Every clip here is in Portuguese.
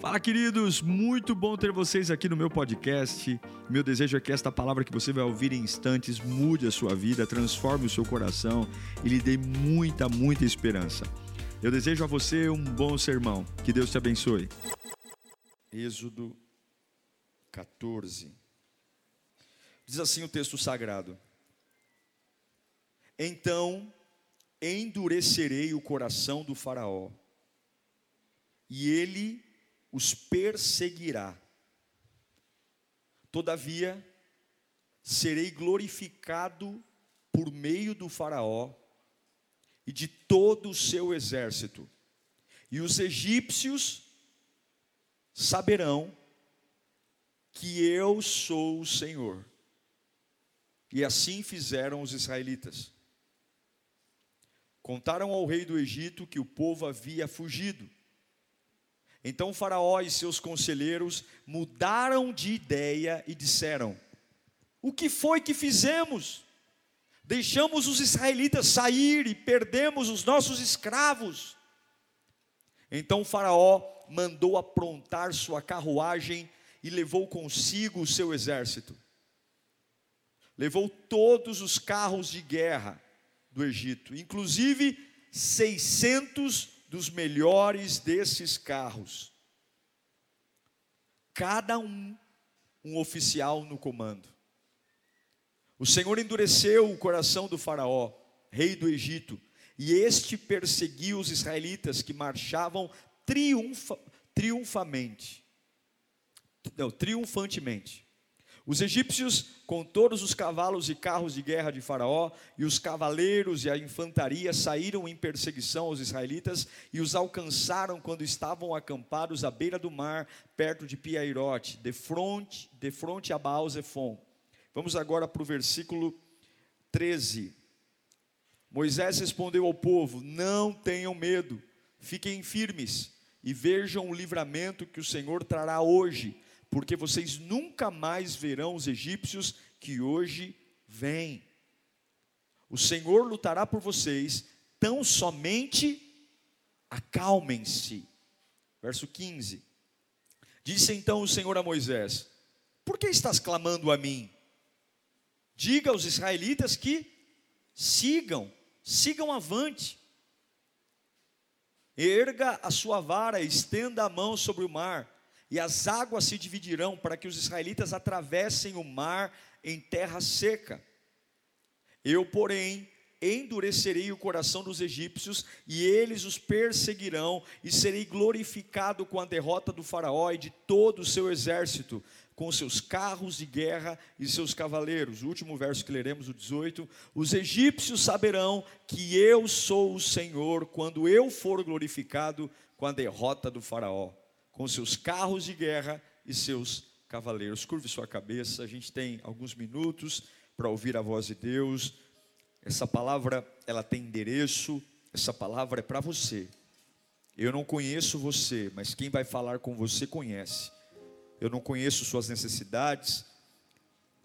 Fala, queridos! Muito bom ter vocês aqui no meu podcast. Meu desejo é que esta palavra que você vai ouvir em instantes mude a sua vida, transforme o seu coração e lhe dê muita, muita esperança. Eu desejo a você um bom sermão. Que Deus te abençoe. Êxodo 14. Diz assim o texto sagrado: Então endurecerei o coração do Faraó, e ele os perseguirá. Todavia, serei glorificado por meio do Faraó e de todo o seu exército, e os egípcios saberão que eu sou o Senhor. E assim fizeram os israelitas. Contaram ao rei do Egito que o povo havia fugido então Faraó e seus conselheiros mudaram de ideia e disseram: O que foi que fizemos? Deixamos os israelitas sair e perdemos os nossos escravos. Então Faraó mandou aprontar sua carruagem e levou consigo o seu exército. Levou todos os carros de guerra do Egito, inclusive 600 dos melhores desses carros. Cada um, um oficial no comando. O Senhor endureceu o coração do Faraó, rei do Egito, e este perseguiu os israelitas que marchavam triunfa, triunfamente. Não, triunfantemente. Os egípcios, com todos os cavalos e carros de guerra de Faraó, e os cavaleiros e a infantaria, saíram em perseguição aos israelitas e os alcançaram quando estavam acampados à beira do mar, perto de Piairote, de fronte, de fronte a Baal Zephon. Vamos agora para o versículo 13. Moisés respondeu ao povo: Não tenham medo, fiquem firmes e vejam o livramento que o Senhor trará hoje porque vocês nunca mais verão os egípcios que hoje vêm. O Senhor lutará por vocês, tão somente acalmem-se. Verso 15. Disse então o Senhor a Moisés: Por que estás clamando a mim? Diga aos israelitas que sigam, sigam avante. Erga a sua vara, estenda a mão sobre o mar e as águas se dividirão para que os israelitas atravessem o mar em terra seca. Eu, porém, endurecerei o coração dos egípcios e eles os perseguirão, e serei glorificado com a derrota do Faraó e de todo o seu exército, com seus carros de guerra e seus cavaleiros. O último verso que leremos, o 18: Os egípcios saberão que eu sou o Senhor quando eu for glorificado com a derrota do Faraó com seus carros de guerra e seus cavaleiros. Curve sua cabeça, a gente tem alguns minutos para ouvir a voz de Deus. Essa palavra, ela tem endereço, essa palavra é para você. Eu não conheço você, mas quem vai falar com você conhece. Eu não conheço suas necessidades,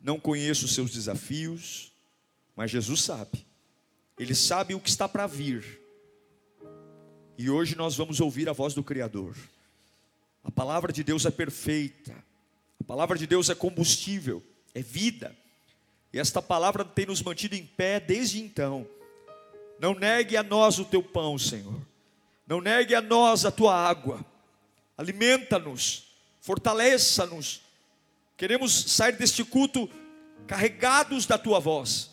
não conheço seus desafios, mas Jesus sabe. Ele sabe o que está para vir. E hoje nós vamos ouvir a voz do Criador. A palavra de Deus é perfeita. A palavra de Deus é combustível, é vida. E esta palavra tem nos mantido em pé desde então. Não negue a nós o teu pão, Senhor. Não negue a nós a tua água. Alimenta-nos, fortaleça-nos. Queremos sair deste culto carregados da tua voz,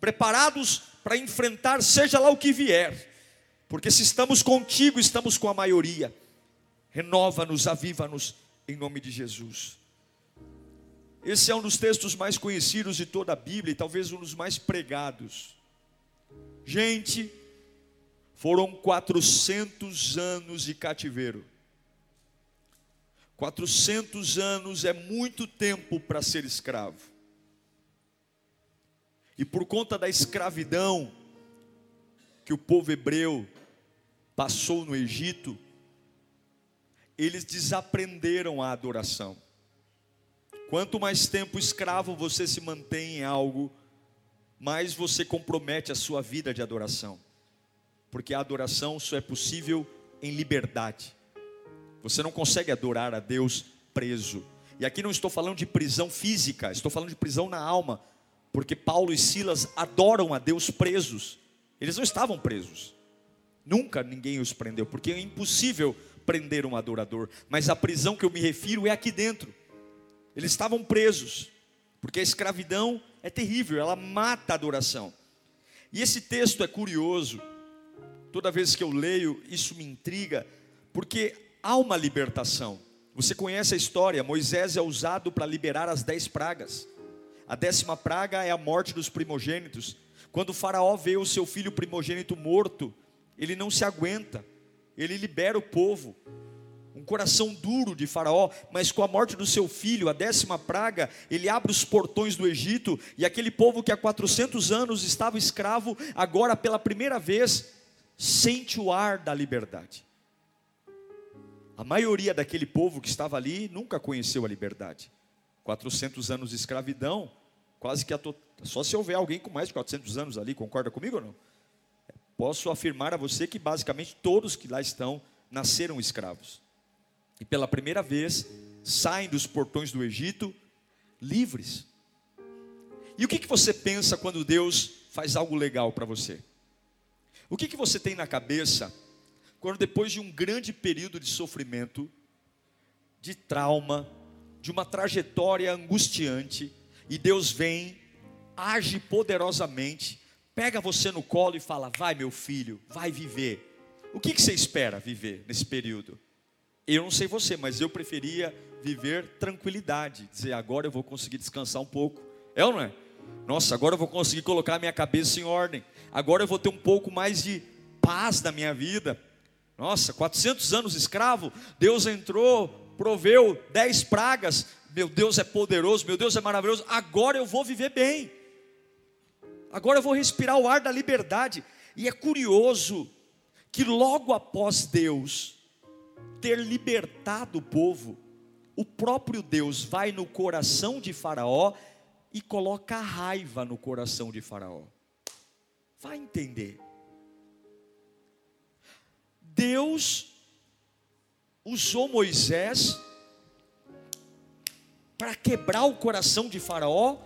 preparados para enfrentar seja lá o que vier. Porque se estamos contigo, estamos com a maioria renova-nos, aviva-nos, em nome de Jesus. Esse é um dos textos mais conhecidos de toda a Bíblia e talvez um dos mais pregados. Gente, foram 400 anos de cativeiro. 400 anos é muito tempo para ser escravo. E por conta da escravidão que o povo hebreu passou no Egito, eles desaprenderam a adoração. Quanto mais tempo escravo você se mantém em algo, mais você compromete a sua vida de adoração. Porque a adoração só é possível em liberdade. Você não consegue adorar a Deus preso. E aqui não estou falando de prisão física, estou falando de prisão na alma, porque Paulo e Silas adoram a Deus presos. Eles não estavam presos. Nunca ninguém os prendeu, porque é impossível prender um adorador. Mas a prisão que eu me refiro é aqui dentro. Eles estavam presos, porque a escravidão é terrível, ela mata a adoração. E esse texto é curioso, toda vez que eu leio, isso me intriga, porque há uma libertação. Você conhece a história, Moisés é usado para liberar as dez pragas. A décima praga é a morte dos primogênitos. Quando o faraó vê o seu filho primogênito morto, ele não se aguenta, ele libera o povo. Um coração duro de Faraó, mas com a morte do seu filho, a décima praga, ele abre os portões do Egito, e aquele povo que há 400 anos estava escravo, agora pela primeira vez, sente o ar da liberdade. A maioria daquele povo que estava ali nunca conheceu a liberdade. 400 anos de escravidão, quase que a to... só se houver alguém com mais de 400 anos ali, concorda comigo ou não? Posso afirmar a você que basicamente todos que lá estão nasceram escravos. E pela primeira vez saem dos portões do Egito livres. E o que, que você pensa quando Deus faz algo legal para você? O que, que você tem na cabeça quando depois de um grande período de sofrimento, de trauma, de uma trajetória angustiante, e Deus vem, age poderosamente, pega você no colo e fala: Vai, meu filho, vai viver. O que, que você espera viver nesse período? Eu não sei você, mas eu preferia viver tranquilidade, dizer agora eu vou conseguir descansar um pouco. É ou não é? Nossa, agora eu vou conseguir colocar minha cabeça em ordem. Agora eu vou ter um pouco mais de paz na minha vida. Nossa, 400 anos escravo, Deus entrou, proveu 10 pragas, meu Deus é poderoso, meu Deus é maravilhoso, agora eu vou viver bem, agora eu vou respirar o ar da liberdade. E é curioso que logo após Deus ter libertado o povo, o próprio Deus vai no coração de Faraó e coloca raiva no coração de Faraó. Vai entender. Deus usou Moisés para quebrar o coração de Faraó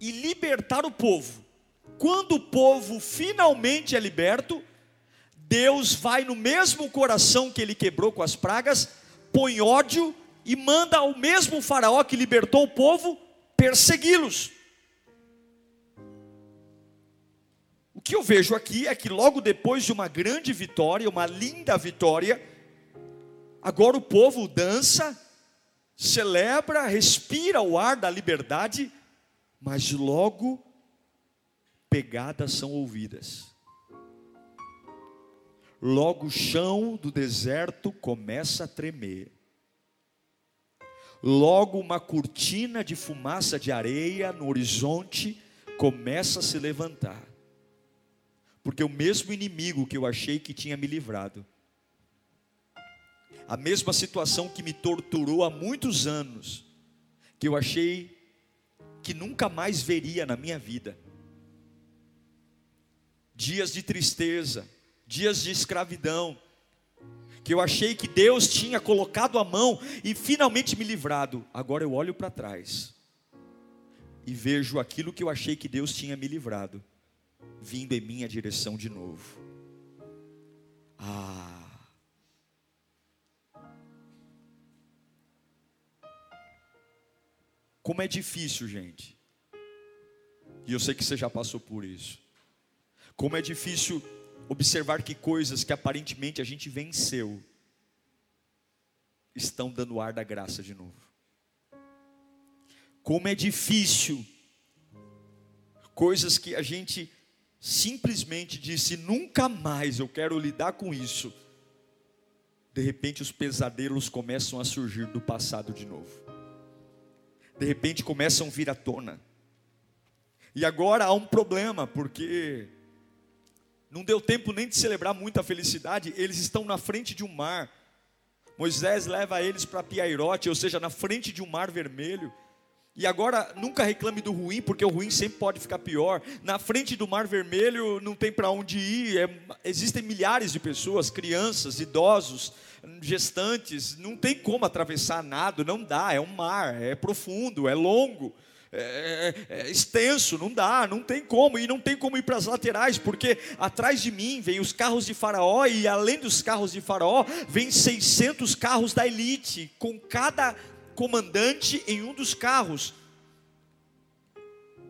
e libertar o povo. Quando o povo finalmente é liberto, Deus vai no mesmo coração que ele quebrou com as pragas, põe ódio e manda ao mesmo Faraó que libertou o povo persegui-los. O que eu vejo aqui é que logo depois de uma grande vitória, uma linda vitória, agora o povo dança, celebra, respira o ar da liberdade, mas logo pegadas são ouvidas. Logo o chão do deserto começa a tremer. Logo uma cortina de fumaça de areia no horizonte começa a se levantar. Porque o mesmo inimigo que eu achei que tinha me livrado, a mesma situação que me torturou há muitos anos, que eu achei que nunca mais veria na minha vida. Dias de tristeza, dias de escravidão, que eu achei que Deus tinha colocado a mão e finalmente me livrado. Agora eu olho para trás e vejo aquilo que eu achei que Deus tinha me livrado, vindo em minha direção de novo. Ah, Como é difícil, gente. E eu sei que você já passou por isso. Como é difícil observar que coisas que aparentemente a gente venceu estão dando ar da graça de novo. Como é difícil coisas que a gente simplesmente disse nunca mais eu quero lidar com isso. De repente os pesadelos começam a surgir do passado de novo de repente começam a vir à tona. E agora há um problema, porque não deu tempo nem de celebrar muita felicidade, eles estão na frente de um mar. Moisés leva eles para Piairote, ou seja, na frente de um mar vermelho. E agora nunca reclame do ruim, porque o ruim sempre pode ficar pior. Na frente do Mar Vermelho não tem para onde ir. É, existem milhares de pessoas, crianças, idosos, gestantes. Não tem como atravessar nada, não dá. É um mar, é profundo, é longo. É, é, é, extenso, não dá, não tem como, e não tem como ir para as laterais, porque atrás de mim vem os carros de Faraó, e além dos carros de Faraó, vem 600 carros da elite, com cada comandante em um dos carros.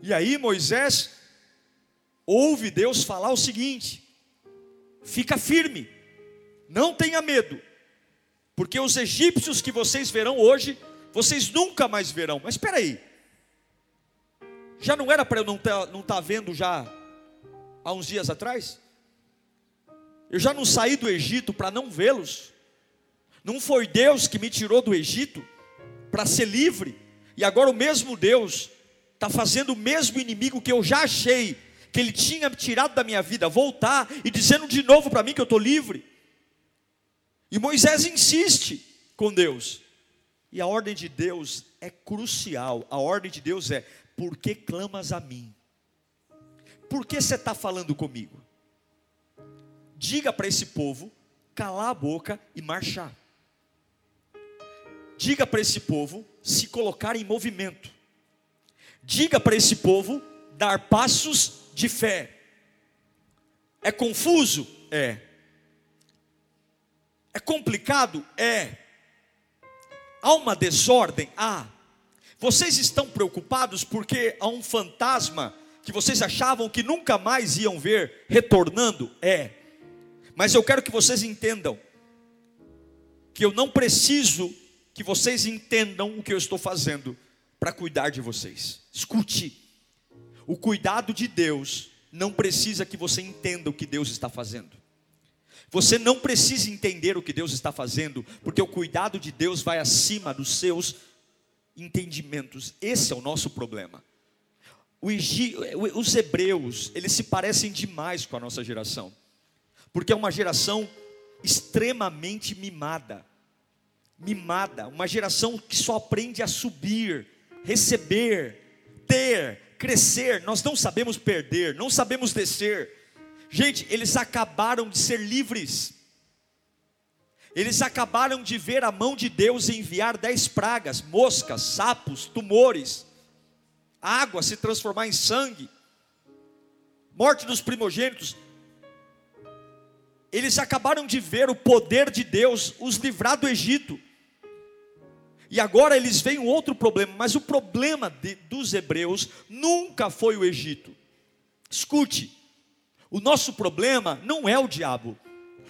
E aí Moisés ouve Deus falar o seguinte: fica firme, não tenha medo, porque os egípcios que vocês verão hoje, vocês nunca mais verão. Mas espera aí, já não era para eu não estar não tá vendo já há uns dias atrás? Eu já não saí do Egito para não vê-los? Não foi Deus que me tirou do Egito? para ser livre, e agora o mesmo Deus está fazendo o mesmo inimigo que eu já achei, que ele tinha tirado da minha vida, voltar e dizendo de novo para mim que eu estou livre. E Moisés insiste com Deus, e a ordem de Deus é crucial, a ordem de Deus é: por que clamas a mim? Por que você está falando comigo? Diga para esse povo calar a boca e marchar. Diga para esse povo se colocar em movimento. Diga para esse povo dar passos de fé. É confuso? É. É complicado? É. Há uma desordem? Há. Vocês estão preocupados porque há um fantasma que vocês achavam que nunca mais iam ver retornando? É. Mas eu quero que vocês entendam que eu não preciso que vocês entendam o que eu estou fazendo para cuidar de vocês. Escute, o cuidado de Deus não precisa que você entenda o que Deus está fazendo. Você não precisa entender o que Deus está fazendo, porque o cuidado de Deus vai acima dos seus entendimentos. Esse é o nosso problema. Os hebreus, eles se parecem demais com a nossa geração, porque é uma geração extremamente mimada mimada, uma geração que só aprende a subir, receber, ter, crescer. Nós não sabemos perder, não sabemos descer. Gente, eles acabaram de ser livres. Eles acabaram de ver a mão de Deus enviar dez pragas, moscas, sapos, tumores, água se transformar em sangue, morte dos primogênitos. Eles acabaram de ver o poder de Deus os livrar do Egito. E agora eles veem um outro problema, mas o problema de, dos hebreus nunca foi o Egito. Escute, o nosso problema não é o diabo.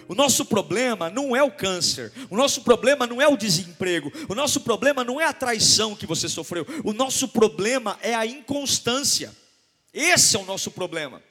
O nosso problema não é o câncer, o nosso problema não é o desemprego, o nosso problema não é a traição que você sofreu, o nosso problema é a inconstância. Esse é o nosso problema.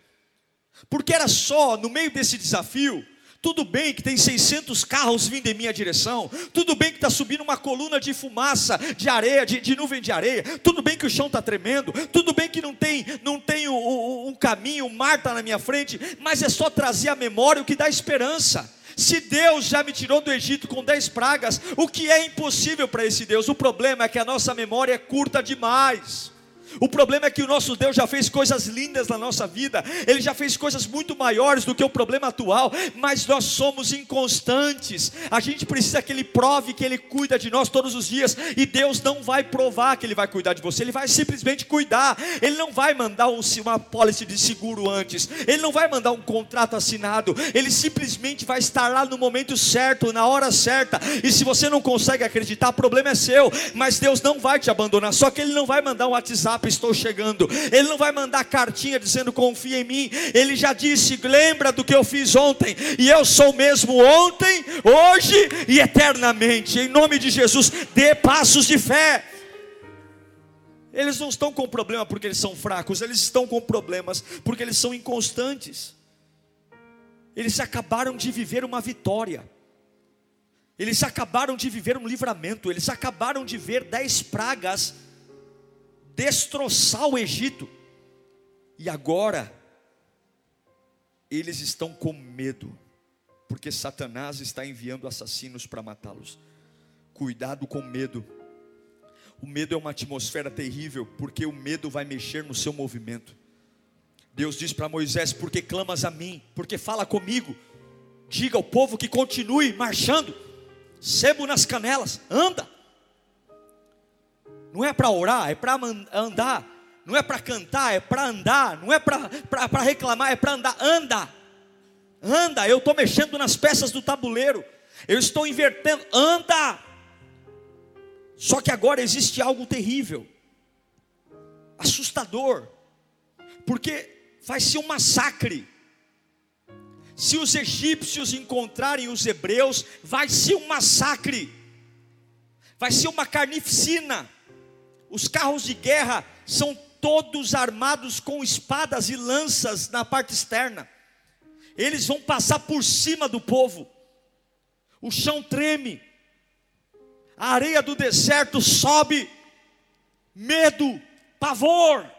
Porque era só no meio desse desafio tudo bem que tem 600 carros vindo em minha direção. Tudo bem que está subindo uma coluna de fumaça, de areia, de, de, nuvem de areia. Tudo bem que o chão está tremendo. Tudo bem que não tem, não tem um, um, caminho, o mar está na minha frente. Mas é só trazer a memória o que dá esperança. Se Deus já me tirou do Egito com dez pragas, o que é impossível para esse Deus? O problema é que a nossa memória é curta demais. O problema é que o nosso Deus já fez coisas lindas na nossa vida, Ele já fez coisas muito maiores do que o problema atual, mas nós somos inconstantes. A gente precisa que Ele prove que Ele cuida de nós todos os dias, e Deus não vai provar que Ele vai cuidar de você, Ele vai simplesmente cuidar. Ele não vai mandar uma pólice de seguro antes, Ele não vai mandar um contrato assinado, Ele simplesmente vai estar lá no momento certo, na hora certa. E se você não consegue acreditar, o problema é seu, mas Deus não vai te abandonar. Só que Ele não vai mandar um WhatsApp estou chegando. Ele não vai mandar cartinha dizendo confia em mim. Ele já disse: lembra do que eu fiz ontem, e eu sou mesmo ontem, hoje e eternamente. Em nome de Jesus, dê passos de fé. Eles não estão com problema porque eles são fracos, eles estão com problemas porque eles são inconstantes. Eles acabaram de viver uma vitória. Eles acabaram de viver um livramento, eles acabaram de ver dez pragas destroçar o Egito. E agora, eles estão com medo, porque Satanás está enviando assassinos para matá-los. Cuidado com medo. O medo é uma atmosfera terrível, porque o medo vai mexer no seu movimento. Deus diz para Moisés: Porque clamas a mim? Porque fala comigo. Diga ao povo que continue marchando, sebo nas canelas, anda. Não é para orar, é para andar. Não é para cantar, é para andar. Não é para reclamar, é para andar. Anda, anda. Eu estou mexendo nas peças do tabuleiro. Eu estou invertendo. Anda. Só que agora existe algo terrível, assustador, porque vai ser um massacre. Se os egípcios encontrarem os hebreus, vai ser um massacre, vai ser uma carnificina. Os carros de guerra são todos armados com espadas e lanças na parte externa. Eles vão passar por cima do povo. O chão treme a areia do deserto sobe, medo, pavor,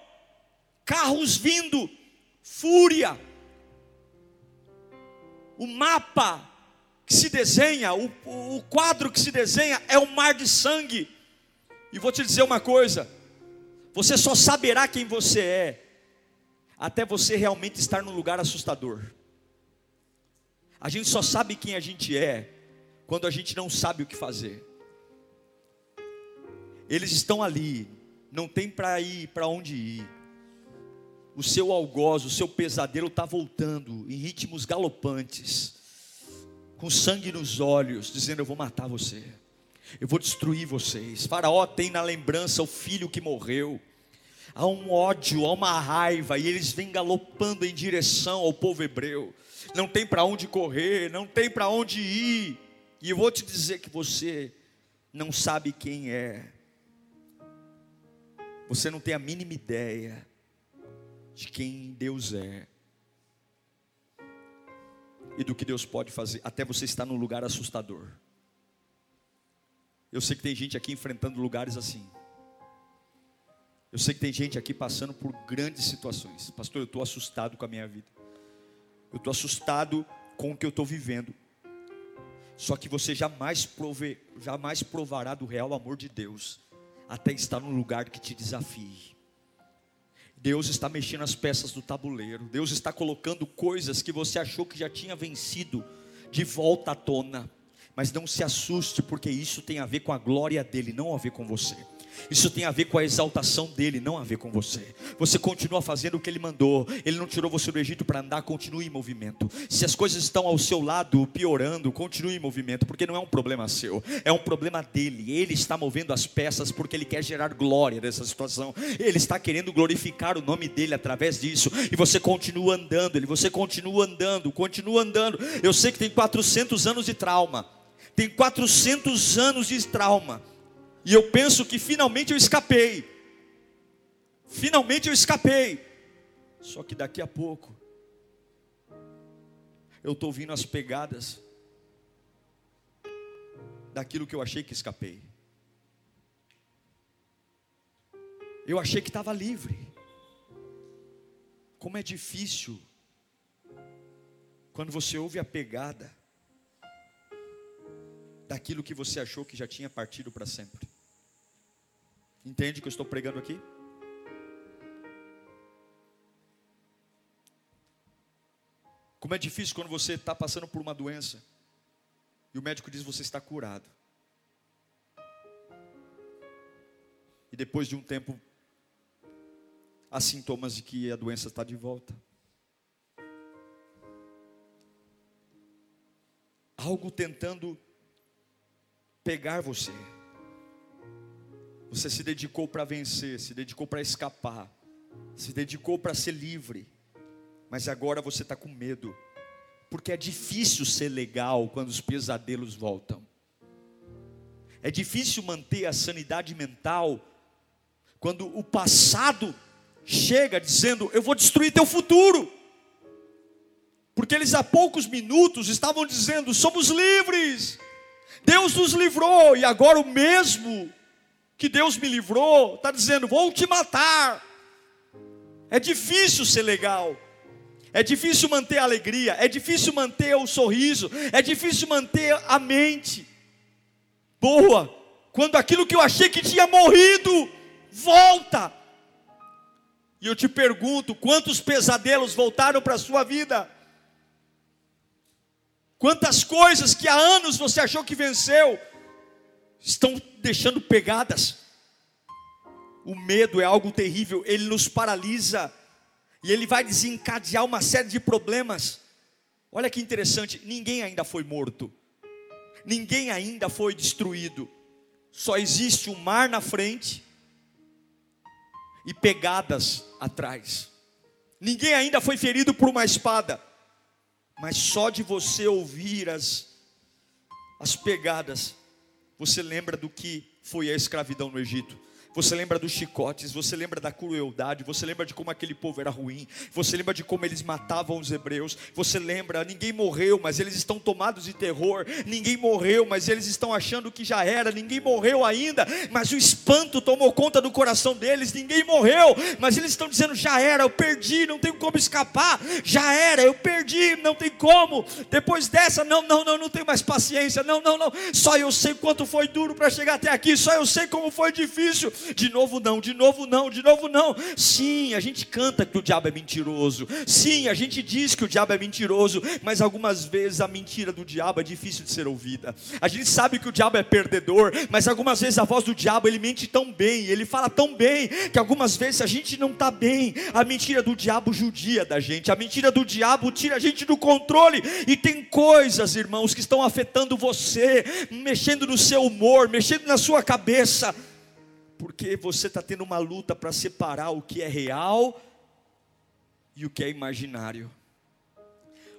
carros vindo, fúria. O mapa que se desenha, o, o quadro que se desenha é um mar de sangue. E vou te dizer uma coisa: você só saberá quem você é, até você realmente estar num lugar assustador. A gente só sabe quem a gente é quando a gente não sabe o que fazer. Eles estão ali, não tem para ir, para onde ir. O seu algoz, o seu pesadelo está voltando em ritmos galopantes, com sangue nos olhos, dizendo: Eu vou matar você, eu vou destruir vocês. Faraó tem na lembrança o filho que morreu. Há um ódio, há uma raiva, e eles vêm galopando em direção ao povo hebreu. Não tem para onde correr, não tem para onde ir. E eu vou te dizer que você não sabe quem é. Você não tem a mínima ideia de quem Deus é e do que Deus pode fazer, até você estar num lugar assustador. Eu sei que tem gente aqui enfrentando lugares assim. Eu sei que tem gente aqui passando por grandes situações. Pastor, eu estou assustado com a minha vida. Eu estou assustado com o que eu estou vivendo. Só que você jamais, prove, jamais provará do real amor de Deus até estar num lugar que te desafie. Deus está mexendo as peças do tabuleiro. Deus está colocando coisas que você achou que já tinha vencido de volta à tona. Mas não se assuste, porque isso tem a ver com a glória dele, não a ver com você. Isso tem a ver com a exaltação dele, não a ver com você. Você continua fazendo o que ele mandou. Ele não tirou você do Egito para andar, continue em movimento. Se as coisas estão ao seu lado piorando, continue em movimento, porque não é um problema seu, é um problema dele. Ele está movendo as peças porque ele quer gerar glória nessa situação. Ele está querendo glorificar o nome dele através disso. E você continua andando, ele, você continua andando, continua andando. Eu sei que tem 400 anos de trauma. Tem 400 anos de trauma e eu penso que finalmente eu escapei. Finalmente eu escapei. Só que daqui a pouco eu estou ouvindo as pegadas daquilo que eu achei que escapei. Eu achei que estava livre. Como é difícil quando você ouve a pegada daquilo que você achou que já tinha partido para sempre. Entende o que eu estou pregando aqui? Como é difícil quando você está passando por uma doença e o médico diz que você está curado. E depois de um tempo, há sintomas de que a doença está de volta. Algo tentando pegar você. Você se dedicou para vencer, se dedicou para escapar, se dedicou para ser livre, mas agora você está com medo, porque é difícil ser legal quando os pesadelos voltam, é difícil manter a sanidade mental quando o passado chega dizendo: Eu vou destruir teu futuro. Porque eles há poucos minutos estavam dizendo: somos livres, Deus nos livrou, e agora o mesmo que Deus me livrou, está dizendo: vou te matar. É difícil ser legal, é difícil manter a alegria, é difícil manter o sorriso, é difícil manter a mente boa quando aquilo que eu achei que tinha morrido volta. E eu te pergunto: quantos pesadelos voltaram para a sua vida? Quantas coisas que há anos você achou que venceu estão deixando pegadas? O medo é algo terrível, ele nos paralisa e ele vai desencadear uma série de problemas. Olha que interessante, ninguém ainda foi morto, ninguém ainda foi destruído, só existe um mar na frente e pegadas atrás. Ninguém ainda foi ferido por uma espada, mas só de você ouvir as, as pegadas, você lembra do que foi a escravidão no Egito. Você lembra dos chicotes, você lembra da crueldade, você lembra de como aquele povo era ruim, você lembra de como eles matavam os hebreus, você lembra, ninguém morreu, mas eles estão tomados de terror, ninguém morreu, mas eles estão achando que já era, ninguém morreu ainda, mas o espanto tomou conta do coração deles, ninguém morreu, mas eles estão dizendo: já era, eu perdi, não tenho como escapar, já era, eu perdi, não tem como, depois dessa, não, não, não, não tenho mais paciência, não, não, não, só eu sei quanto foi duro para chegar até aqui, só eu sei como foi difícil, de novo não, de novo não, de novo não. Sim, a gente canta que o diabo é mentiroso. Sim, a gente diz que o diabo é mentiroso, mas algumas vezes a mentira do diabo é difícil de ser ouvida. A gente sabe que o diabo é perdedor, mas algumas vezes a voz do diabo ele mente tão bem, ele fala tão bem, que algumas vezes a gente não está bem. A mentira do diabo judia da gente, a mentira do diabo tira a gente do controle. E tem coisas, irmãos, que estão afetando você, mexendo no seu humor, mexendo na sua cabeça porque você está tendo uma luta para separar o que é real e o que é imaginário,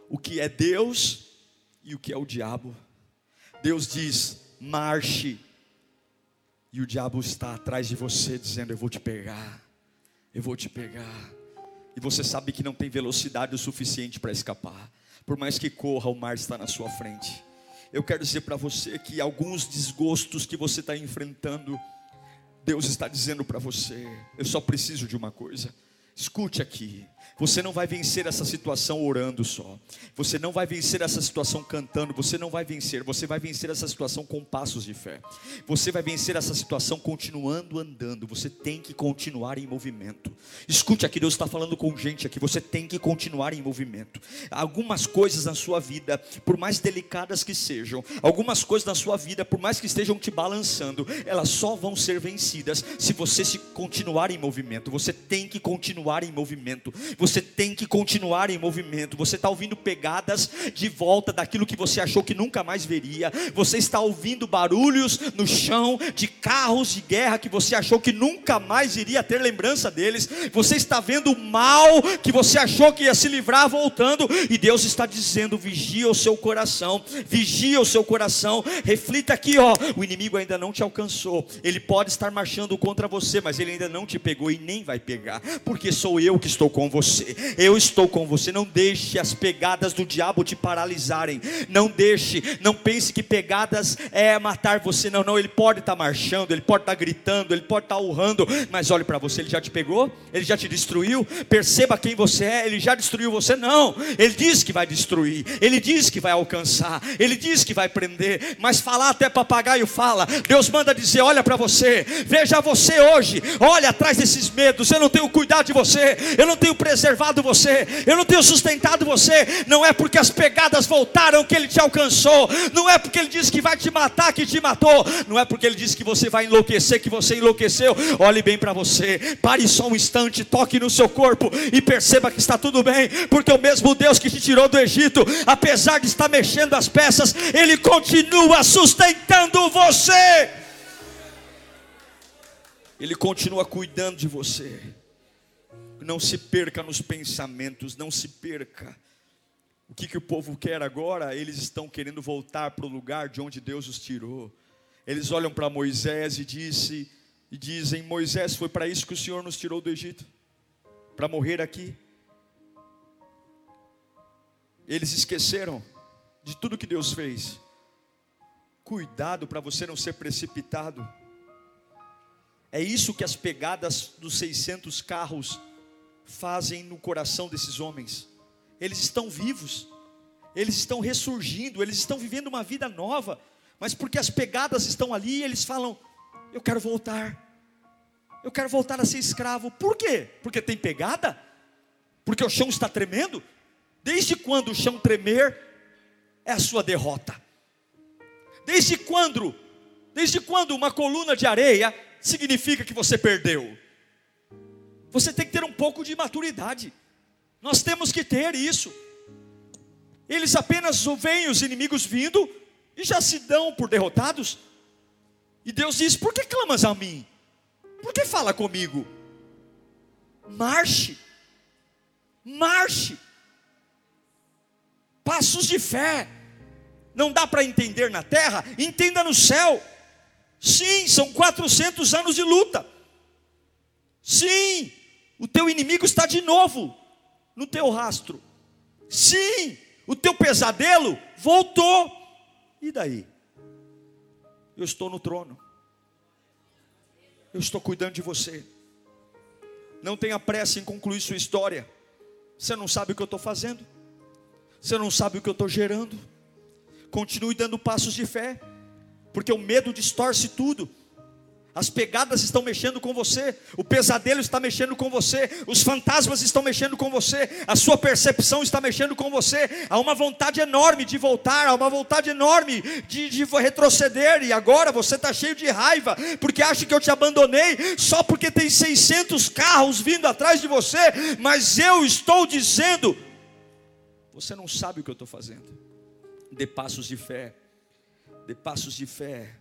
o que é Deus e o que é o diabo. Deus diz: marche, e o diabo está atrás de você, dizendo: Eu vou te pegar, eu vou te pegar. E você sabe que não tem velocidade o suficiente para escapar, por mais que corra, o mar está na sua frente. Eu quero dizer para você que alguns desgostos que você está enfrentando, Deus está dizendo para você: eu só preciso de uma coisa. Escute aqui. Você não vai vencer essa situação orando só. Você não vai vencer essa situação cantando. Você não vai vencer. Você vai vencer essa situação com passos de fé. Você vai vencer essa situação continuando andando. Você tem que continuar em movimento. Escute aqui, Deus está falando com gente aqui. Você tem que continuar em movimento. Algumas coisas na sua vida, por mais delicadas que sejam, algumas coisas na sua vida, por mais que estejam te balançando, elas só vão ser vencidas se você se continuar em movimento. Você tem que continuar em movimento. Você tem que continuar em movimento. Você está ouvindo pegadas de volta daquilo que você achou que nunca mais veria. Você está ouvindo barulhos no chão de carros de guerra que você achou que nunca mais iria ter lembrança deles. Você está vendo o mal que você achou que ia se livrar voltando. E Deus está dizendo: vigia o seu coração, vigia o seu coração. Reflita aqui, ó. O inimigo ainda não te alcançou. Ele pode estar marchando contra você, mas ele ainda não te pegou e nem vai pegar, porque sou eu que estou com você você. Eu estou com você. Não deixe as pegadas do diabo te paralisarem. Não deixe, não pense que pegadas é matar você. Não, não. Ele pode estar marchando, ele pode estar gritando, ele pode estar urrando. Mas olhe para você, ele já te pegou, ele já te destruiu. Perceba quem você é. Ele já destruiu você. Não. Ele diz que vai destruir. Ele diz que vai alcançar. Ele diz que vai prender. Mas falar até papagaio fala. Deus manda dizer: olha para você. Veja você hoje. Olha atrás desses medos. Eu não tenho cuidado de você. Eu não tenho presença preservado você, eu não tenho sustentado você, não é porque as pegadas voltaram que ele te alcançou, não é porque ele disse que vai te matar que te matou, não é porque ele disse que você vai enlouquecer que você enlouqueceu. Olhe bem para você, pare só um instante, toque no seu corpo e perceba que está tudo bem, porque o mesmo Deus que te tirou do Egito, apesar de estar mexendo as peças, ele continua sustentando você. Ele continua cuidando de você. Não se perca nos pensamentos, não se perca. O que, que o povo quer agora? Eles estão querendo voltar para o lugar de onde Deus os tirou. Eles olham para Moisés e, disse, e dizem: Moisés, foi para isso que o Senhor nos tirou do Egito para morrer aqui. Eles esqueceram de tudo que Deus fez. Cuidado para você não ser precipitado. É isso que as pegadas dos 600 carros fazem no coração desses homens. Eles estão vivos, eles estão ressurgindo, eles estão vivendo uma vida nova, mas porque as pegadas estão ali, eles falam: Eu quero voltar. Eu quero voltar a ser escravo. Por quê? Porque tem pegada? Porque o chão está tremendo? Desde quando o chão tremer é a sua derrota? Desde quando? Desde quando uma coluna de areia significa que você perdeu? Você tem que ter um pouco de maturidade. Nós temos que ter isso. Eles apenas veem os inimigos vindo e já se dão por derrotados. E Deus diz: Por que clamas a mim? Por que fala comigo? Marche, marche, passos de fé. Não dá para entender na terra, entenda no céu. Sim, são 400 anos de luta. Sim, o teu inimigo está de novo no teu rastro. Sim, o teu pesadelo voltou. E daí? Eu estou no trono. Eu estou cuidando de você. Não tenha pressa em concluir sua história. Você não sabe o que eu estou fazendo. Você não sabe o que eu estou gerando. Continue dando passos de fé, porque o medo distorce tudo. As pegadas estão mexendo com você, o pesadelo está mexendo com você, os fantasmas estão mexendo com você, a sua percepção está mexendo com você. Há uma vontade enorme de voltar, há uma vontade enorme de, de retroceder, e agora você está cheio de raiva, porque acha que eu te abandonei só porque tem 600 carros vindo atrás de você, mas eu estou dizendo: você não sabe o que eu estou fazendo. Dê passos de fé, dê passos de fé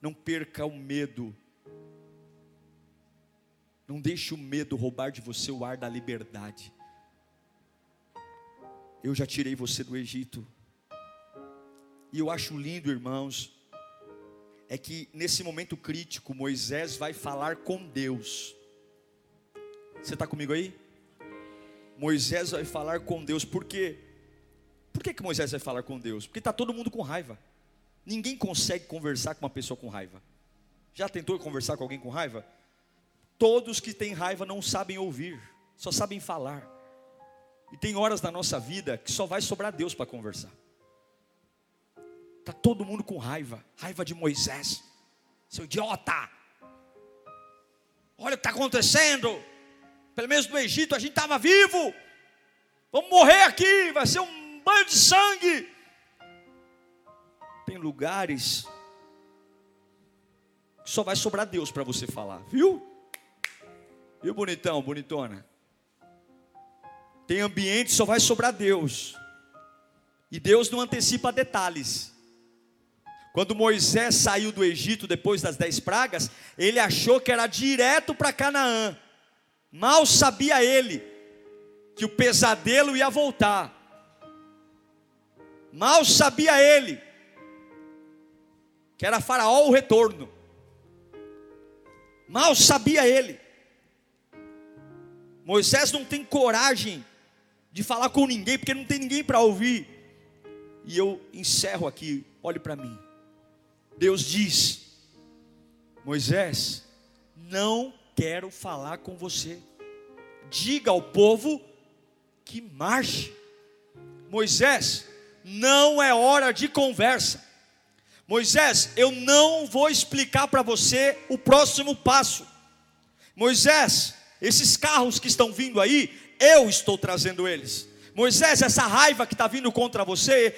não perca o medo. Não deixe o medo roubar de você o ar da liberdade. Eu já tirei você do Egito. E eu acho lindo, irmãos, é que nesse momento crítico, Moisés vai falar com Deus. Você está comigo aí? Moisés vai falar com Deus, por quê? Por que, que Moisés vai falar com Deus? Porque está todo mundo com raiva. Ninguém consegue conversar com uma pessoa com raiva. Já tentou conversar com alguém com raiva? Todos que têm raiva não sabem ouvir, só sabem falar. E tem horas da nossa vida que só vai sobrar Deus para conversar. Tá todo mundo com raiva, raiva de Moisés, seu idiota. Olha o que está acontecendo. Pelo menos no Egito a gente estava vivo. Vamos morrer aqui, vai ser um banho de sangue tem lugares que só vai sobrar Deus para você falar, viu? Viu, bonitão, bonitona? Tem ambiente só vai sobrar Deus. E Deus não antecipa detalhes. Quando Moisés saiu do Egito depois das dez pragas, ele achou que era direto para Canaã. Mal sabia ele que o pesadelo ia voltar. Mal sabia ele que era Faraó o retorno. Mal sabia ele. Moisés não tem coragem de falar com ninguém, porque não tem ninguém para ouvir. E eu encerro aqui, olhe para mim. Deus diz: Moisés, não quero falar com você. Diga ao povo que marche. Moisés, não é hora de conversa. Moisés, eu não vou explicar para você o próximo passo. Moisés, esses carros que estão vindo aí, eu estou trazendo eles. Moisés, essa raiva que está vindo contra você,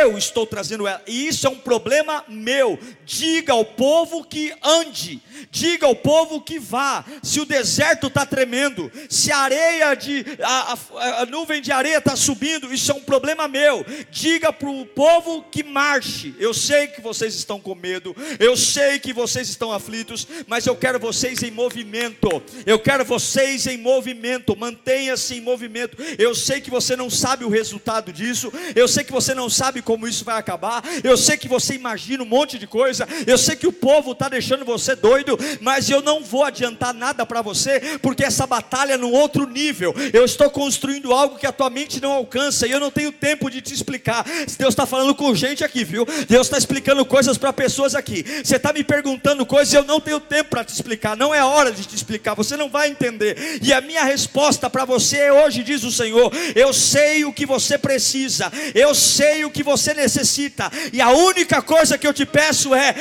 eu estou trazendo ela, e isso é um problema meu. Diga ao povo que ande, diga ao povo que vá. Se o deserto está tremendo, se a areia de a, a, a nuvem de areia está subindo, isso é um problema meu. Diga para o povo que marche. Eu sei que vocês estão com medo, eu sei que vocês estão aflitos, mas eu quero vocês em movimento. Eu quero vocês em movimento. Mantenha-se em movimento. Eu sei que você não não sabe o resultado disso, eu sei que você não sabe como isso vai acabar, eu sei que você imagina um monte de coisa, eu sei que o povo está deixando você doido, mas eu não vou adiantar nada para você, porque essa batalha é num outro nível, eu estou construindo algo que a tua mente não alcança, e eu não tenho tempo de te explicar. Deus está falando com gente aqui, viu? Deus está explicando coisas para pessoas aqui. Você está me perguntando coisas, e eu não tenho tempo para te explicar, não é hora de te explicar, você não vai entender. E a minha resposta para você hoje, diz o Senhor, eu sei sei o que você precisa, eu sei o que você necessita, e a única coisa que eu te peço é: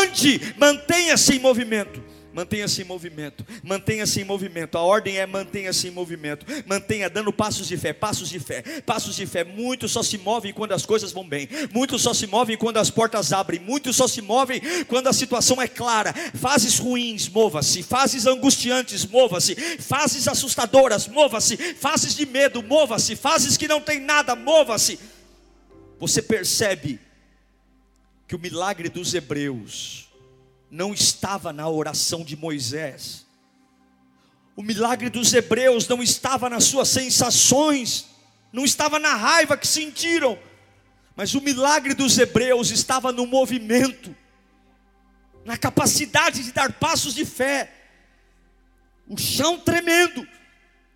ande, mantenha-se em movimento. Mantenha-se em movimento, mantenha-se em movimento. A ordem é mantenha-se em movimento. Mantenha dando passos de fé, passos de fé, passos de fé. Muitos só se movem quando as coisas vão bem. Muitos só se movem quando as portas abrem. Muitos só se movem quando a situação é clara. Fases ruins, mova-se. Fases angustiantes, mova-se. Fases assustadoras, mova-se. Fases de medo, mova-se. Fases que não tem nada, mova-se. Você percebe que o milagre dos hebreus não estava na oração de Moisés. O milagre dos hebreus não estava nas suas sensações, não estava na raiva que sentiram, mas o milagre dos hebreus estava no movimento, na capacidade de dar passos de fé. O chão tremendo,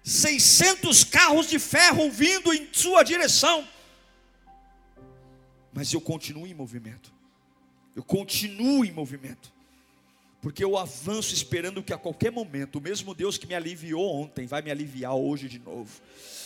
600 carros de ferro vindo em sua direção. Mas eu continuo em movimento. Eu continuo em movimento porque eu avanço esperando que a qualquer momento, o mesmo Deus que me aliviou ontem, vai me aliviar hoje de novo.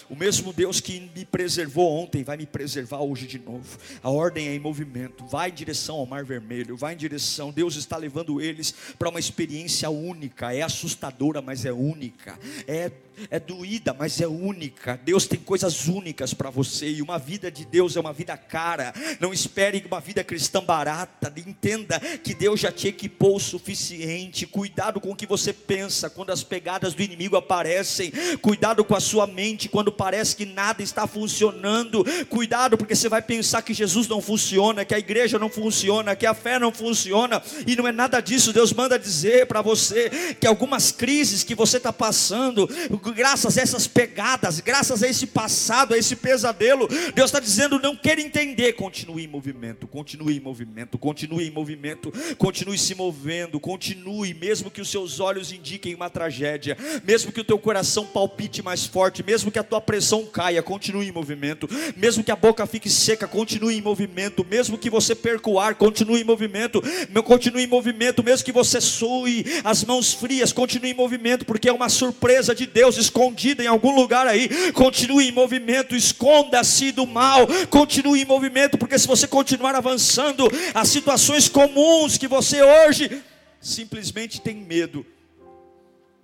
O mesmo Deus que me preservou ontem vai me preservar hoje de novo. A ordem é em movimento. Vai em direção ao Mar Vermelho, vai em direção. Deus está levando eles para uma experiência única. É assustadora, mas é única. É é doída, mas é única. Deus tem coisas únicas para você e uma vida de Deus é uma vida cara. Não espere uma vida cristã barata. Entenda que Deus já te equipou o suficiente. Cuidado com o que você pensa quando as pegadas do inimigo aparecem. Cuidado com a sua mente quando parece que nada está funcionando. Cuidado porque você vai pensar que Jesus não funciona, que a igreja não funciona, que a fé não funciona e não é nada disso. Deus manda dizer para você que algumas crises que você está passando graças a essas pegadas, graças a esse passado, a esse pesadelo, Deus está dizendo: não quer entender, continue em movimento, continue em movimento, continue em movimento, continue se movendo, continue, mesmo que os seus olhos indiquem uma tragédia, mesmo que o teu coração palpite mais forte, mesmo que a tua pressão caia, continue em movimento, mesmo que a boca fique seca, continue em movimento, mesmo que você perca o ar, continue em movimento, continue em movimento, mesmo que você sue as mãos frias, continue em movimento, porque é uma surpresa de Deus escondida em algum lugar aí. Continue em movimento, esconda-se do mal. Continue em movimento, porque se você continuar avançando, as situações comuns que você hoje simplesmente tem medo,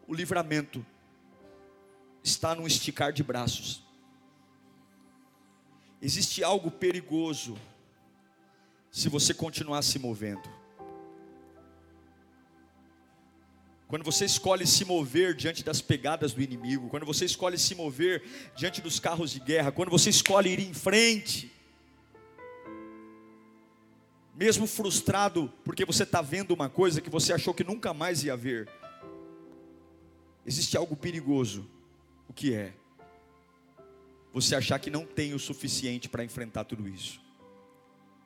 o livramento está no esticar de braços. Existe algo perigoso se você continuar se movendo. Quando você escolhe se mover diante das pegadas do inimigo, quando você escolhe se mover diante dos carros de guerra, quando você escolhe ir em frente, mesmo frustrado porque você está vendo uma coisa que você achou que nunca mais ia ver, existe algo perigoso. O que é? Você achar que não tem o suficiente para enfrentar tudo isso.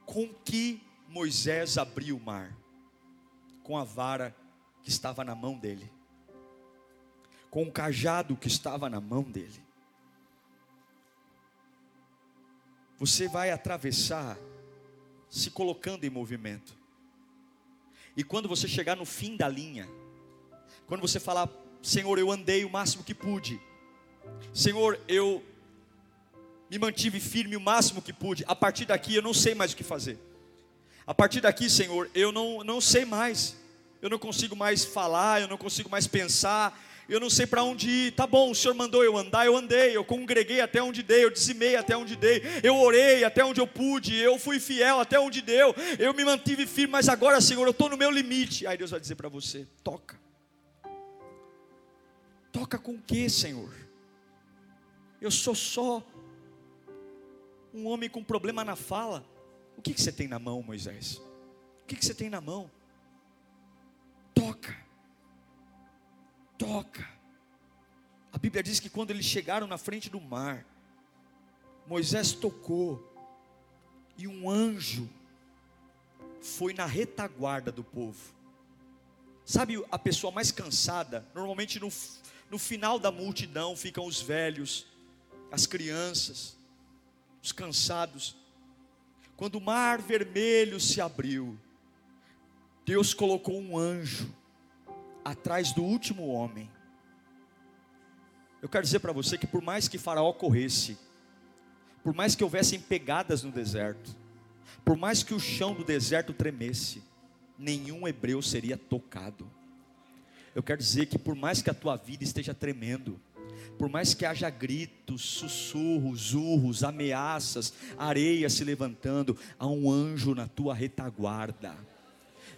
Com que Moisés abriu o mar? Com a vara que estava na mão dele, com o cajado que estava na mão dele. Você vai atravessar se colocando em movimento. E quando você chegar no fim da linha, quando você falar, Senhor, eu andei o máximo que pude, Senhor, eu me mantive firme o máximo que pude, a partir daqui eu não sei mais o que fazer. A partir daqui, Senhor, eu não, não sei mais eu não consigo mais falar, eu não consigo mais pensar, eu não sei para onde ir. Tá bom, o Senhor mandou eu andar, eu andei, eu congreguei até onde dei, eu dizimei até onde dei, eu orei até onde eu pude, eu fui fiel até onde deu, eu me mantive firme, mas agora, Senhor, eu estou no meu limite. Aí Deus vai dizer para você: toca. Toca com o que, Senhor? Eu sou só um homem com problema na fala. O que, que você tem na mão, Moisés? O que, que você tem na mão? Toca. A Bíblia diz que quando eles chegaram na frente do mar, Moisés tocou, e um anjo foi na retaguarda do povo. Sabe a pessoa mais cansada? Normalmente no, no final da multidão ficam os velhos, as crianças, os cansados. Quando o mar vermelho se abriu, Deus colocou um anjo atrás do último homem. Eu quero dizer para você que por mais que Faraó corresse, por mais que houvessem pegadas no deserto, por mais que o chão do deserto tremesse, nenhum hebreu seria tocado. Eu quero dizer que por mais que a tua vida esteja tremendo, por mais que haja gritos, sussurros, urros, ameaças, areia se levantando, há um anjo na tua retaguarda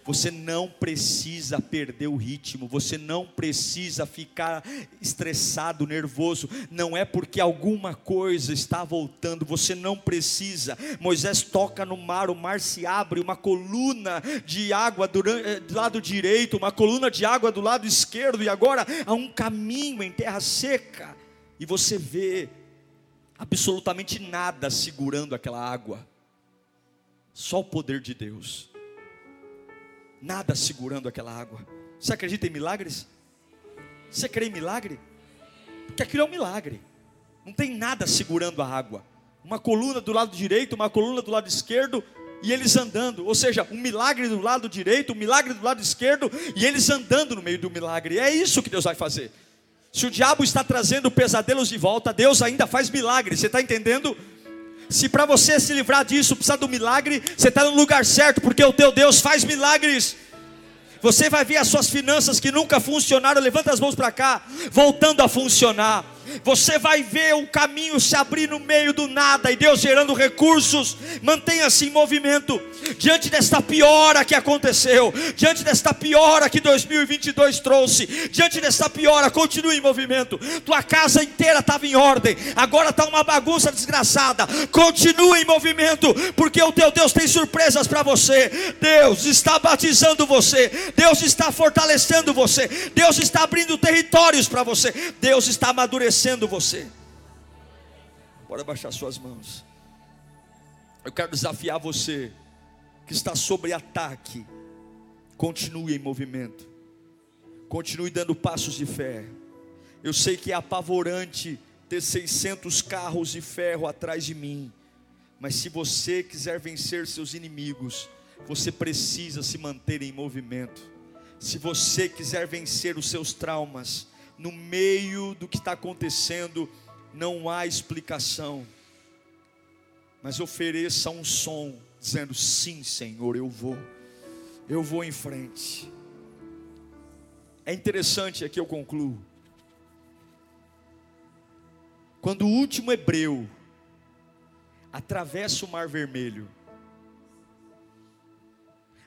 você não precisa perder o ritmo, você não precisa ficar estressado, nervoso. Não é porque alguma coisa está voltando, você não precisa. Moisés toca no mar, o mar se abre, uma coluna de água do eh, lado direito, uma coluna de água do lado esquerdo, e agora há um caminho em terra seca, e você vê absolutamente nada segurando aquela água, só o poder de Deus nada segurando aquela água. Você acredita em milagres? Você crê em milagre? Porque aquilo é um milagre. Não tem nada segurando a água. Uma coluna do lado direito, uma coluna do lado esquerdo, e eles andando. Ou seja, um milagre do lado direito, um milagre do lado esquerdo, e eles andando no meio do milagre. É isso que Deus vai fazer. Se o diabo está trazendo pesadelos de volta, Deus ainda faz milagres. Você está entendendo? Se para você se livrar disso precisa do milagre, você está no lugar certo, porque o teu Deus faz milagres. Você vai ver as suas finanças que nunca funcionaram, levanta as mãos para cá, voltando a funcionar. Você vai ver o caminho se abrir no meio do nada e Deus gerando recursos. Mantenha-se em movimento diante desta piora que aconteceu, diante desta piora que 2022 trouxe, diante desta piora, continue em movimento. Tua casa inteira estava em ordem, agora está uma bagunça desgraçada. Continue em movimento, porque o teu Deus tem surpresas para você. Deus está batizando você, Deus está fortalecendo você, Deus está abrindo territórios para você, Deus está amadurecendo você. Bora baixar suas mãos. Eu quero desafiar você que está sob ataque, continue em movimento, continue dando passos de fé. Eu sei que é apavorante ter 600 carros de ferro atrás de mim, mas se você quiser vencer seus inimigos, você precisa se manter em movimento. Se você quiser vencer os seus traumas, no meio do que está acontecendo, não há explicação, mas ofereça um som dizendo: Sim, Senhor, eu vou, eu vou em frente. É interessante, aqui eu concluo. Quando o último hebreu atravessa o Mar Vermelho,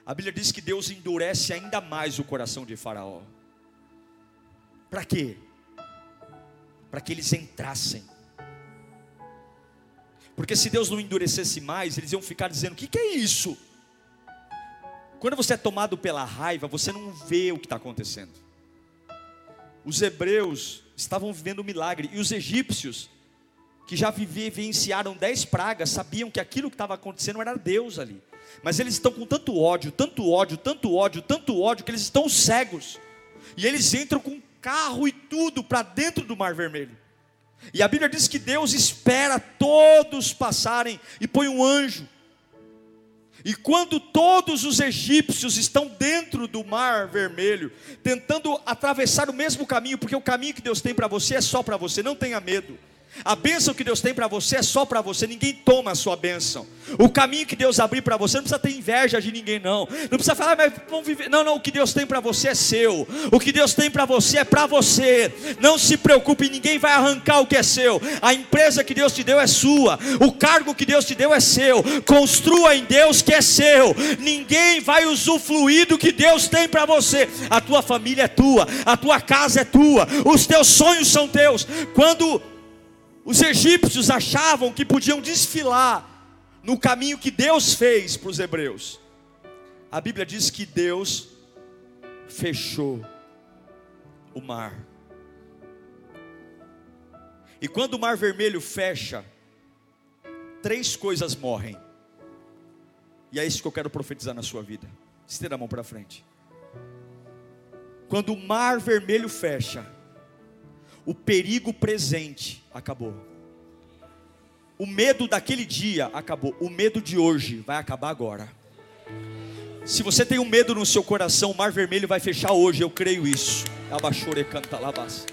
a Bíblia diz que Deus endurece ainda mais o coração de Faraó. Para quê? Para que eles entrassem. Porque se Deus não endurecesse mais, eles iam ficar dizendo: o que, que é isso? Quando você é tomado pela raiva, você não vê o que está acontecendo. Os hebreus estavam vivendo um milagre, e os egípcios, que já vivenciaram dez pragas, sabiam que aquilo que estava acontecendo era Deus ali. Mas eles estão com tanto ódio, tanto ódio, tanto ódio, tanto ódio, que eles estão cegos. E eles entram com carro e tudo para dentro do Mar Vermelho. E a Bíblia diz que Deus espera todos passarem e põe um anjo. E quando todos os egípcios estão dentro do mar vermelho, tentando atravessar o mesmo caminho, porque o caminho que Deus tem para você é só para você, não tenha medo. A bênção que Deus tem para você é só para você, ninguém toma a sua bênção. O caminho que Deus abrir para você não precisa ter inveja de ninguém, não. Não precisa falar, ah, mas vamos viver. Não, não, o que Deus tem para você é seu. O que Deus tem para você é para você. Não se preocupe, ninguém vai arrancar o que é seu. A empresa que Deus te deu é sua. O cargo que Deus te deu é seu. Construa em Deus que é seu. Ninguém vai usufruir do que Deus tem para você. A tua família é tua, a tua casa é tua, os teus sonhos são teus. Quando os egípcios achavam que podiam desfilar no caminho que Deus fez para os hebreus. A Bíblia diz que Deus fechou o mar. E quando o mar vermelho fecha, três coisas morrem. E é isso que eu quero profetizar na sua vida. Estenda a mão para frente. Quando o mar vermelho fecha, o perigo presente acabou. O medo daquele dia acabou. O medo de hoje vai acabar agora. Se você tem um medo no seu coração, o mar vermelho vai fechar hoje, eu creio isso. Abaixore canta lavas.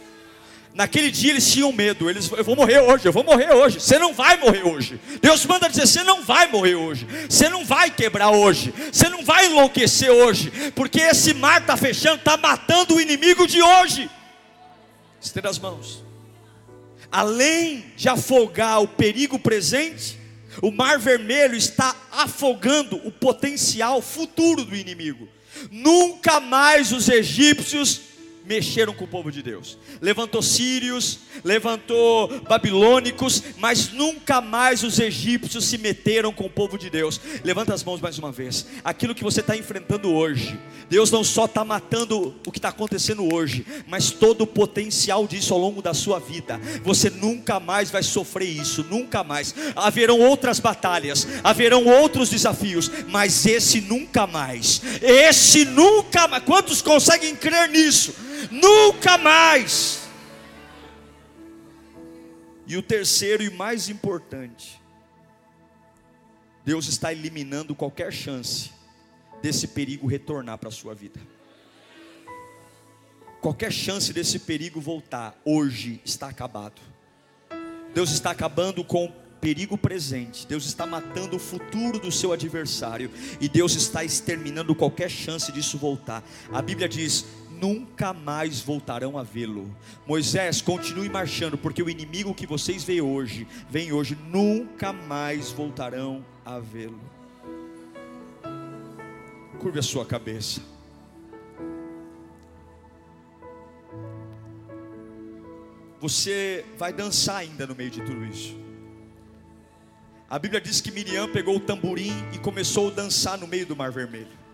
Naquele dia eles tinham medo, eles, eu vou morrer hoje, eu vou morrer hoje. Você não vai morrer hoje. Deus manda dizer: você não vai morrer hoje, você não vai quebrar hoje, você não vai enlouquecer hoje, porque esse mar está fechando, está matando o inimigo de hoje. Estenda as mãos. Além de afogar o perigo presente, o mar vermelho está afogando o potencial futuro do inimigo. Nunca mais os egípcios mexeram com o povo de Deus. Levantou sírios, levantou babilônicos, mas nunca mais os egípcios se meteram com o povo de Deus. Levanta as mãos mais uma vez. Aquilo que você está enfrentando hoje, Deus não só está matando o que está acontecendo hoje, mas todo o potencial disso ao longo da sua vida. Você nunca mais vai sofrer isso, nunca mais. Haverão outras batalhas, haverão outros desafios, mas esse nunca mais. Esse nunca mais. Quantos conseguem crer nisso? Nunca mais. E o terceiro e mais importante, Deus está eliminando qualquer chance desse perigo retornar para a sua vida. Qualquer chance desse perigo voltar, hoje está acabado. Deus está acabando com o perigo presente, Deus está matando o futuro do seu adversário, e Deus está exterminando qualquer chance disso voltar. A Bíblia diz: nunca mais voltarão a vê-lo. Moisés, continue marchando, porque o inimigo que vocês veem hoje, vem hoje, nunca mais voltarão a vê-lo. Curve a sua cabeça. Você vai dançar ainda no meio de tudo isso. A Bíblia diz que Miriam pegou o tamborim e começou a dançar no meio do Mar Vermelho.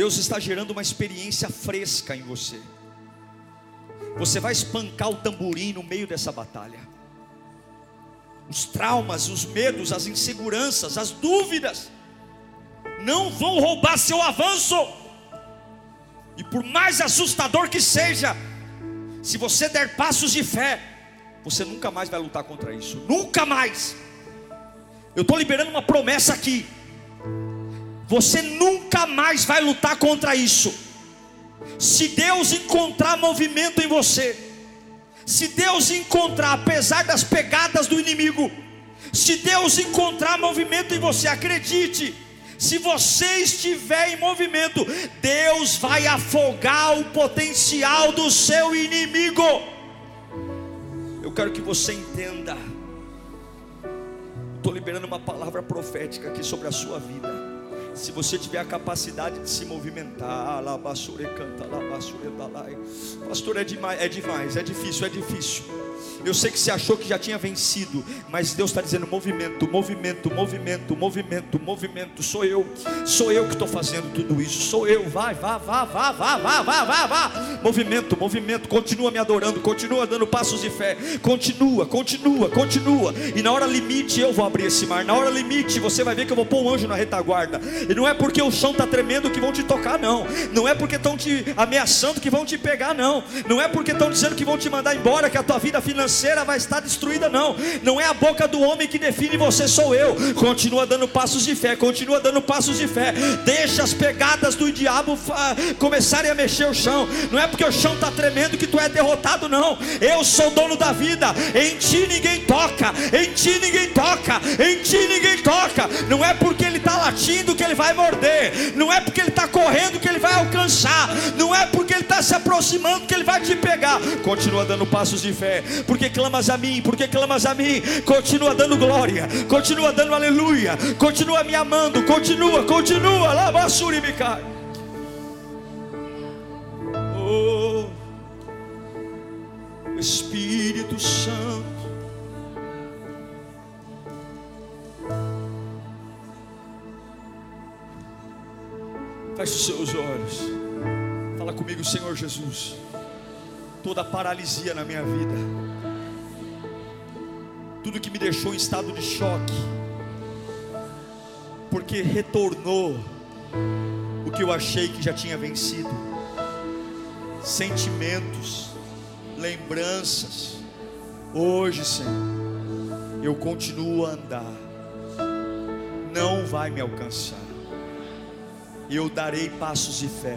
Deus está gerando uma experiência fresca em você. Você vai espancar o tamborim no meio dessa batalha. Os traumas, os medos, as inseguranças, as dúvidas não vão roubar seu avanço. E por mais assustador que seja, se você der passos de fé, você nunca mais vai lutar contra isso. Nunca mais. Eu estou liberando uma promessa aqui. Você nunca mais vai lutar contra isso. Se Deus encontrar movimento em você, se Deus encontrar, apesar das pegadas do inimigo, se Deus encontrar movimento em você, acredite, se você estiver em movimento, Deus vai afogar o potencial do seu inimigo. Eu quero que você entenda. Estou liberando uma palavra profética aqui sobre a sua vida. Se você tiver a capacidade de se movimentar, canta, pastor, é demais, é demais, é difícil, é difícil. Eu sei que você achou que já tinha vencido, mas Deus está dizendo: movimento, movimento, movimento, movimento, movimento. Sou eu, sou eu que estou fazendo tudo isso. Sou eu. Vai, vá, vá, vá, vá, vá, vá, vá, vá. Movimento, movimento. Continua me adorando, continua dando passos de fé. Continua, continua, continua. E na hora limite eu vou abrir esse mar. Na hora limite você vai ver que eu vou pôr um anjo na retaguarda. E não é porque o chão está tremendo que vão te tocar, não. Não é porque estão te ameaçando que vão te pegar, não. Não é porque estão dizendo que vão te mandar embora que a tua vida financeira financeira vai estar destruída, não. Não é a boca do homem que define você, sou eu. Continua dando passos de fé, continua dando passos de fé. Deixa as pegadas do diabo começarem a mexer o chão. Não é porque o chão está tremendo que tu é derrotado, não. Eu sou dono da vida. Em ti ninguém toca. Em ti ninguém toca. Em ti ninguém toca. Não é porque ele está latindo que ele vai morder. Não é porque ele está correndo que ele vai alcançar. Não é porque ele está se aproximando que ele vai te pegar. Continua dando passos de fé. Porque clamas a mim, porque clamas a mim, continua dando glória, continua dando aleluia, continua me amando, continua, continua, lá basura me cai. Oh, Espírito Santo. Feche os seus olhos. Fala comigo, Senhor Jesus. Toda paralisia na minha vida tudo que me deixou em estado de choque, porque retornou o que eu achei que já tinha vencido, sentimentos, lembranças. Hoje, Senhor, eu continuo a andar, não vai me alcançar, eu darei passos de fé